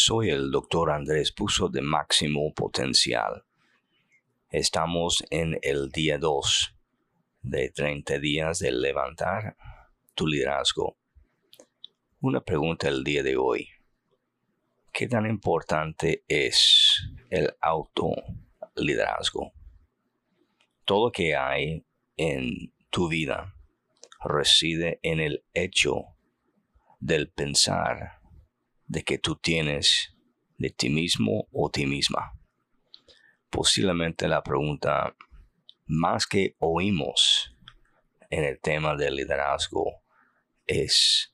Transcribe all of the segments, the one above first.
Soy el doctor Andrés Puso de Máximo Potencial. Estamos en el día 2 de 30 días de levantar tu liderazgo. Una pregunta el día de hoy. ¿Qué tan importante es el autoliderazgo? Todo que hay en tu vida reside en el hecho del pensar de que tú tienes de ti mismo o ti misma. Posiblemente la pregunta más que oímos en el tema del liderazgo es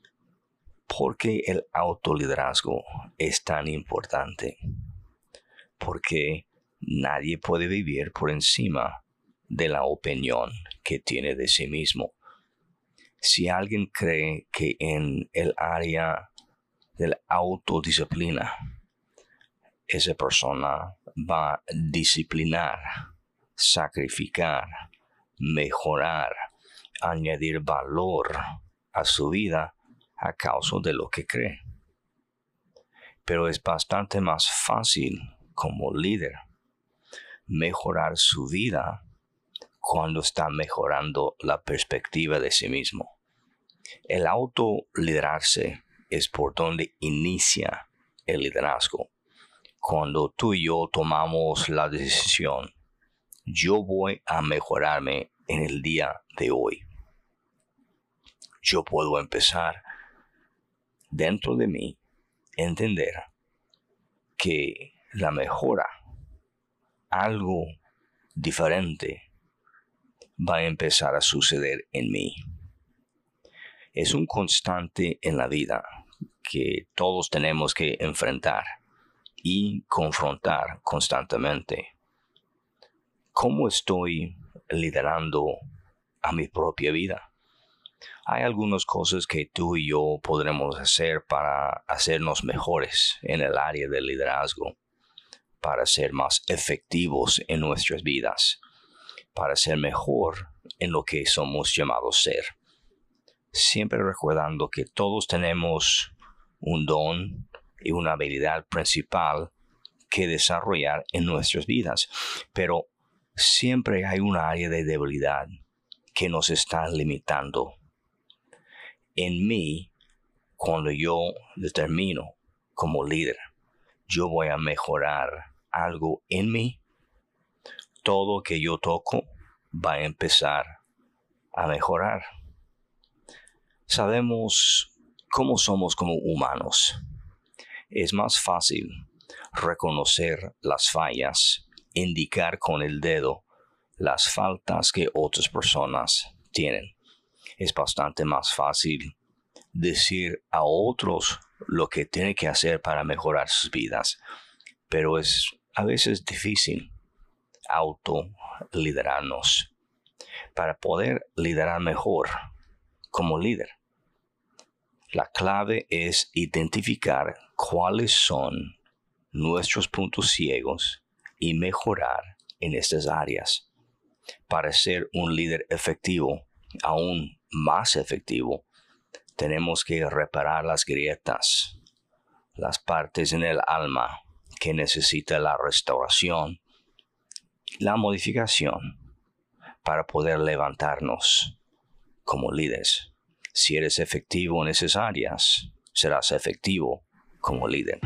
¿por qué el autoliderazgo es tan importante? Porque nadie puede vivir por encima de la opinión que tiene de sí mismo. Si alguien cree que en el área de la autodisciplina, esa persona va a disciplinar, sacrificar, mejorar, añadir valor a su vida a causa de lo que cree. Pero es bastante más fácil como líder mejorar su vida cuando está mejorando la perspectiva de sí mismo. El autoliderarse es por donde inicia el liderazgo. Cuando tú y yo tomamos la decisión, yo voy a mejorarme en el día de hoy. Yo puedo empezar dentro de mí entender que la mejora, algo diferente, va a empezar a suceder en mí. Es un constante en la vida que todos tenemos que enfrentar y confrontar constantemente. ¿Cómo estoy liderando a mi propia vida? Hay algunas cosas que tú y yo podremos hacer para hacernos mejores en el área del liderazgo, para ser más efectivos en nuestras vidas para ser mejor en lo que somos llamados ser. Siempre recordando que todos tenemos un don y una habilidad principal que desarrollar en nuestras vidas, pero siempre hay un área de debilidad que nos está limitando. En mí, cuando yo determino como líder, yo voy a mejorar algo en mí todo que yo toco va a empezar a mejorar. Sabemos cómo somos como humanos. Es más fácil reconocer las fallas, indicar con el dedo las faltas que otras personas tienen. Es bastante más fácil decir a otros lo que tienen que hacer para mejorar sus vidas, pero es a veces difícil auto liderarnos para poder liderar mejor como líder. La clave es identificar cuáles son nuestros puntos ciegos y mejorar en estas áreas. Para ser un líder efectivo, aún más efectivo, tenemos que reparar las grietas, las partes en el alma que necesita la restauración la modificación para poder levantarnos como líderes. Si eres efectivo en esas áreas, serás efectivo como líder.